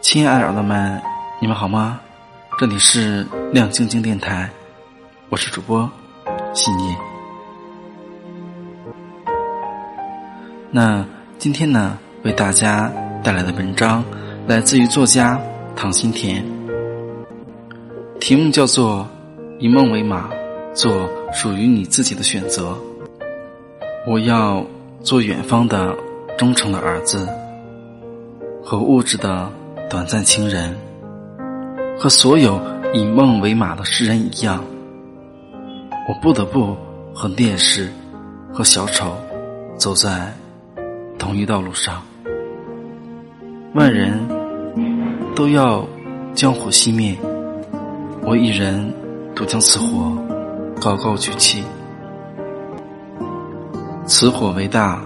亲爱的耳朵们，你们好吗？这里是亮晶晶电台，我是主播信叶。那今天呢，为大家带来的文章来自于作家唐新田，题目叫做《以梦为马，做属于你自己的选择》。我要做远方的忠诚的儿子，和物质的短暂情人。和所有以梦为马的诗人一样，我不得不和烈士和小丑走在同一道路上。万人都要将火熄灭，我一人独将此火高高举起。此火为大，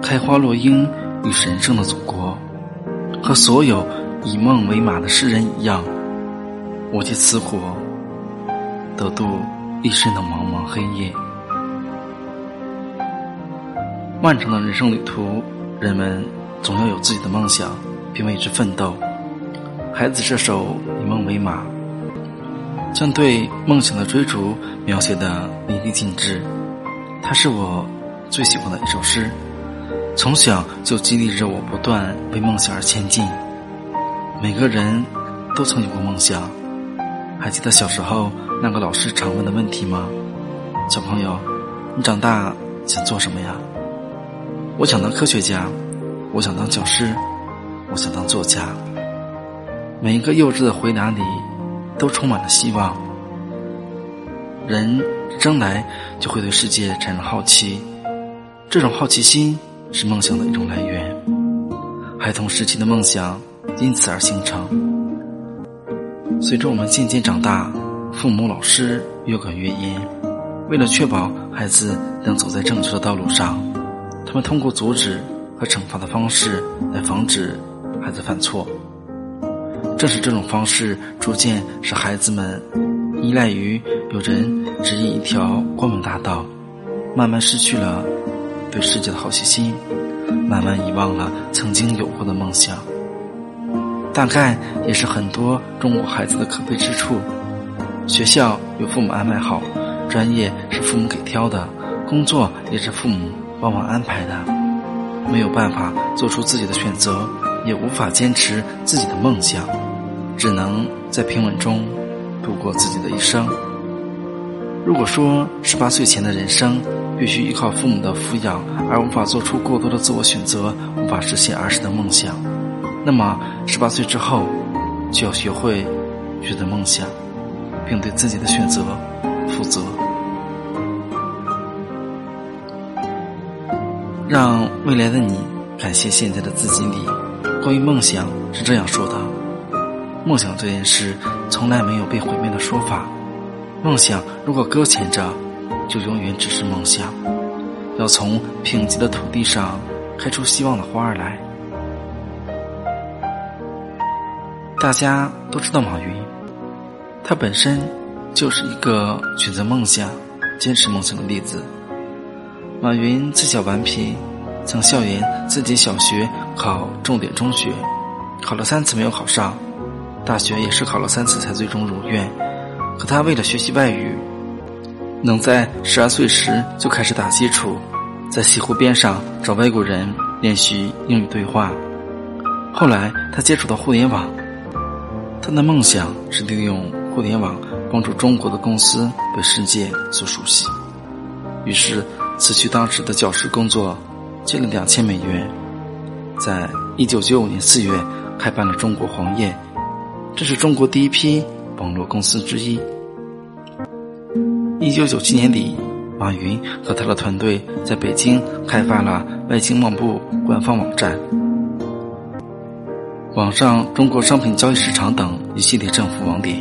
开花落英与神圣的祖国，和所有以梦为马的诗人一样。我借此火，得度一生的茫茫黑夜。漫长的人生旅途，人们总要有自己的梦想，并为之奋斗。孩子这首《以梦为马》，将对梦想的追逐描写的淋漓尽致。它是我最喜欢的一首诗，从小就激励着我不断为梦想而前进。每个人都曾有过梦想。还记得小时候那个老师常问的问题吗？小朋友，你长大想做什么呀？我想当科学家，我想当教师，我想当作家。每一个幼稚的回答里，都充满了希望。人生来就会对世界产生好奇，这种好奇心是梦想的一种来源。孩童时期的梦想因此而形成。随着我们渐渐长大，父母、老师越管越严。为了确保孩子能走在正确的道路上，他们通过阻止和惩罚的方式来防止孩子犯错。正是这种方式，逐渐使孩子们依赖于有人指引一条光明大道，慢慢失去了对世界的好奇心，慢慢遗忘了曾经有过的梦想。大概也是很多中国孩子的可悲之处。学校由父母安排好，专业是父母给挑的，工作也是父母帮忙安排的，没有办法做出自己的选择，也无法坚持自己的梦想，只能在平稳中度过自己的一生。如果说十八岁前的人生必须依靠父母的抚养，而无法做出过多的自我选择，无法实现儿时的梦想。那么，十八岁之后，就要学会选择梦想，并对自己的选择负责。让未来的你感谢现在的自己里，关于梦想是这样说的：梦想这件事从来没有被毁灭的说法。梦想如果搁浅着，就永远只是梦想。要从贫瘠的土地上开出希望的花儿来。大家都知道马云，他本身就是一个选择梦想、坚持梦想的例子。马云自小顽皮，曾校园自己小学考重点中学，考了三次没有考上，大学也是考了三次才最终如愿。可他为了学习外语，能在十二岁时就开始打基础，在西湖边上找外国人练习英语对话。后来他接触到互联网。他的梦想是利用互联网帮助中国的公司被世界所熟悉，于是辞去当时的教师工作，借了两千美元，在一九九五年四月开办了中国黄页，这是中国第一批网络公司之一。一九九七年底，马云和他的团队在北京开发了外经贸部官方网站。网上中国商品交易市场等一系列政府网点，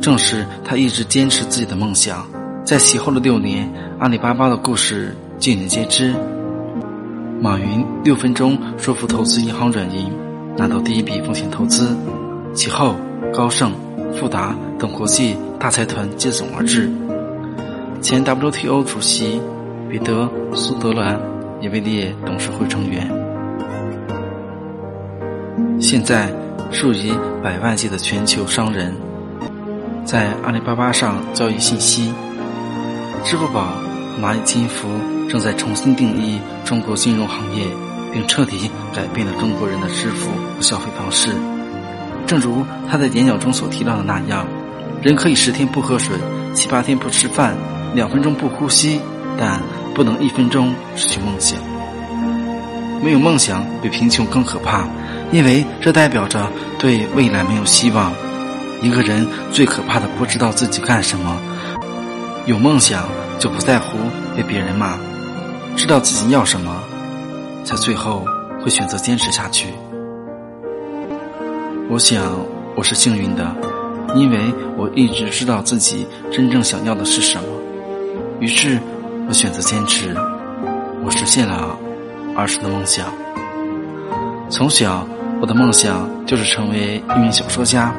正是他一直坚持自己的梦想。在其后的六年，阿里巴巴的故事尽人皆知。马云六分钟说服投资银行软银拿到第一笔风险投资，其后高盛、富达等国际大财团接踵而至。前 WTO 主席彼得·苏德兰也位列董事会成员。现在，数以百万计的全球商人，在阿里巴巴上交易信息。支付宝、蚂蚁金服正在重新定义中国金融行业，并彻底改变了中国人的支付和消费方式。正如他在演讲中所提到的那样，人可以十天不喝水，七八天不吃饭，两分钟不呼吸，但不能一分钟失去梦想。没有梦想比贫穷更可怕，因为这代表着对未来没有希望。一个人最可怕的不知道自己干什么。有梦想就不在乎被别人骂，知道自己要什么，才最后会选择坚持下去。我想我是幸运的，因为我一直知道自己真正想要的是什么，于是我选择坚持。我实现了儿时的梦想。从小，我的梦想就是成为一名小说家，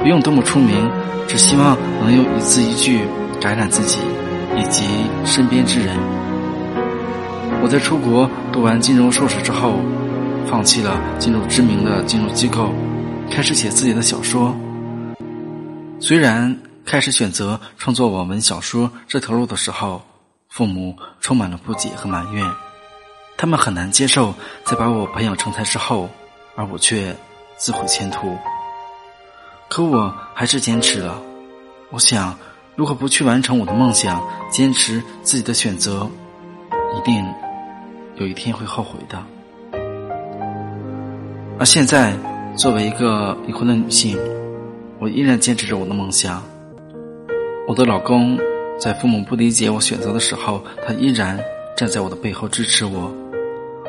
不用多么出名，只希望能用一字一句。感染自己以及身边之人。我在出国读完金融硕士之后，放弃了进入知名的金融机构，开始写自己的小说。虽然开始选择创作网文小说这条路的时候，父母充满了不解和埋怨，他们很难接受在把我培养成才之后，而我却自毁前途。可我还是坚持了，我想。如果不去完成我的梦想，坚持自己的选择，一定有一天会后悔的。而现在，作为一个已婚的女性，我依然坚持着我的梦想。我的老公在父母不理解我选择的时候，他依然站在我的背后支持我。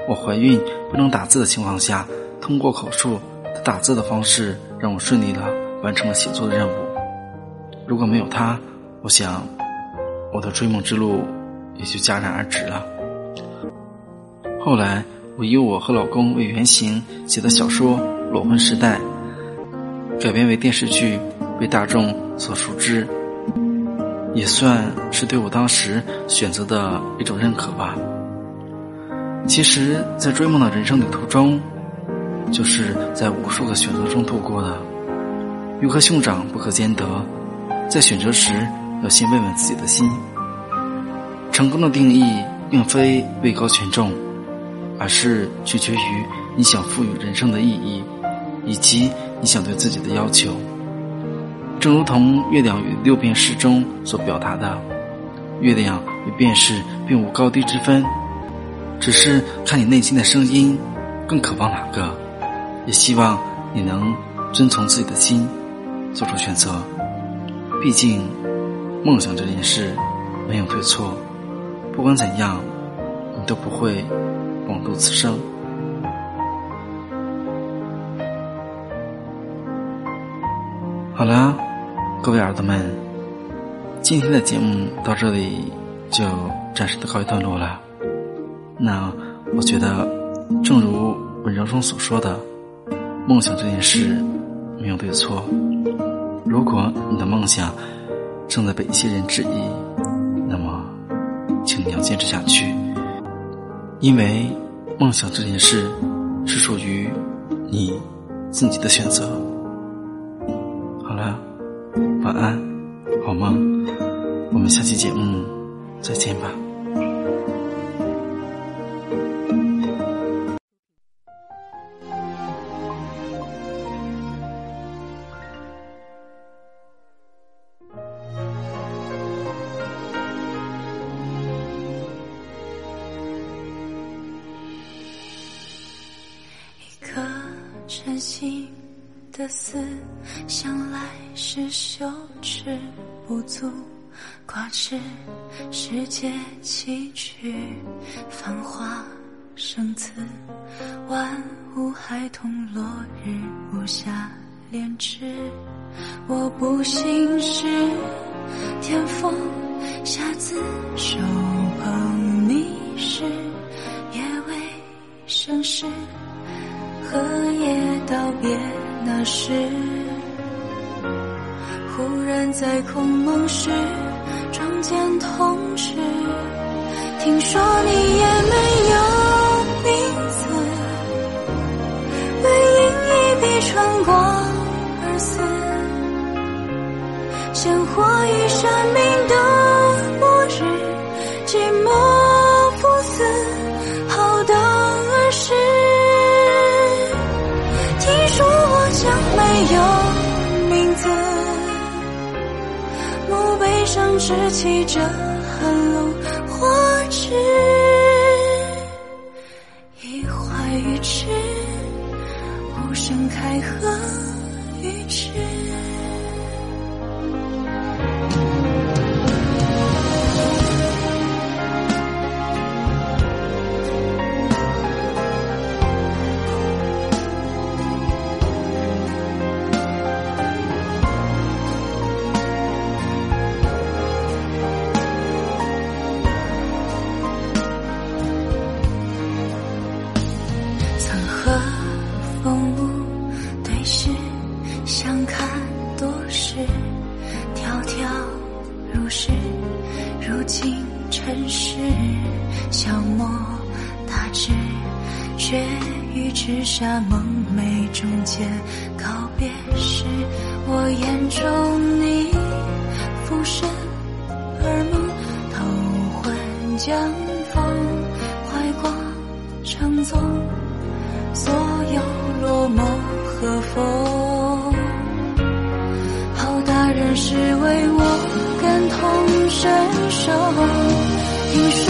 我怀孕不能打字的情况下，通过口述他打字的方式，让我顺利的完成了写作的任务。如果没有他，我想，我的追梦之路也就戛然而止了。后来，我以我和老公为原型写的小说《裸婚时代》改编为电视剧，被大众所熟知，也算是对我当时选择的一种认可吧。其实，在追梦的人生旅途中，就是在无数个选择中度过的。鱼和熊掌不可兼得，在选择时。要先问问自己的心。成功的定义并非位高权重，而是取决于你想赋予人生的意义，以及你想对自己的要求。正如同《月亮与六便士》中所表达的，月亮与便士并无高低之分，只是看你内心的声音更渴望哪个。也希望你能遵从自己的心，做出选择。毕竟。梦想这件事没有对错，不管怎样，你都不会枉度此生。好了，各位儿子们，今天的节目到这里就暂时的告一段落了。那我觉得，正如文章中所说的，梦想这件事没有对错。如果你的梦想，正在被一些人质疑，那么，请你要坚持下去，因为梦想这件事是属于你自己的选择。节目再见吧。一颗真心的思，向来是羞耻不足，挂齿世界崎岖，繁华生词，万物孩童落日无暇恋枝。我不信是天风下自手捧你时，也未生事。荷叶道别那时，忽然在空梦时，点同时听说你也生之起者寒露花枝一花一枝无声开合。却与之下梦寐中结告别时我眼中你浮生而梦偷换将风怀光成纵所有落寞和风。好大人是为我感同身受听说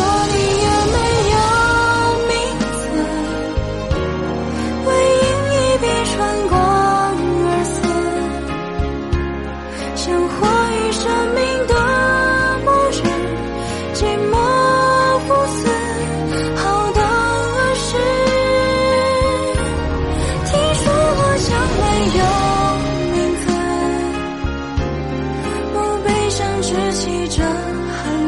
拾起折痕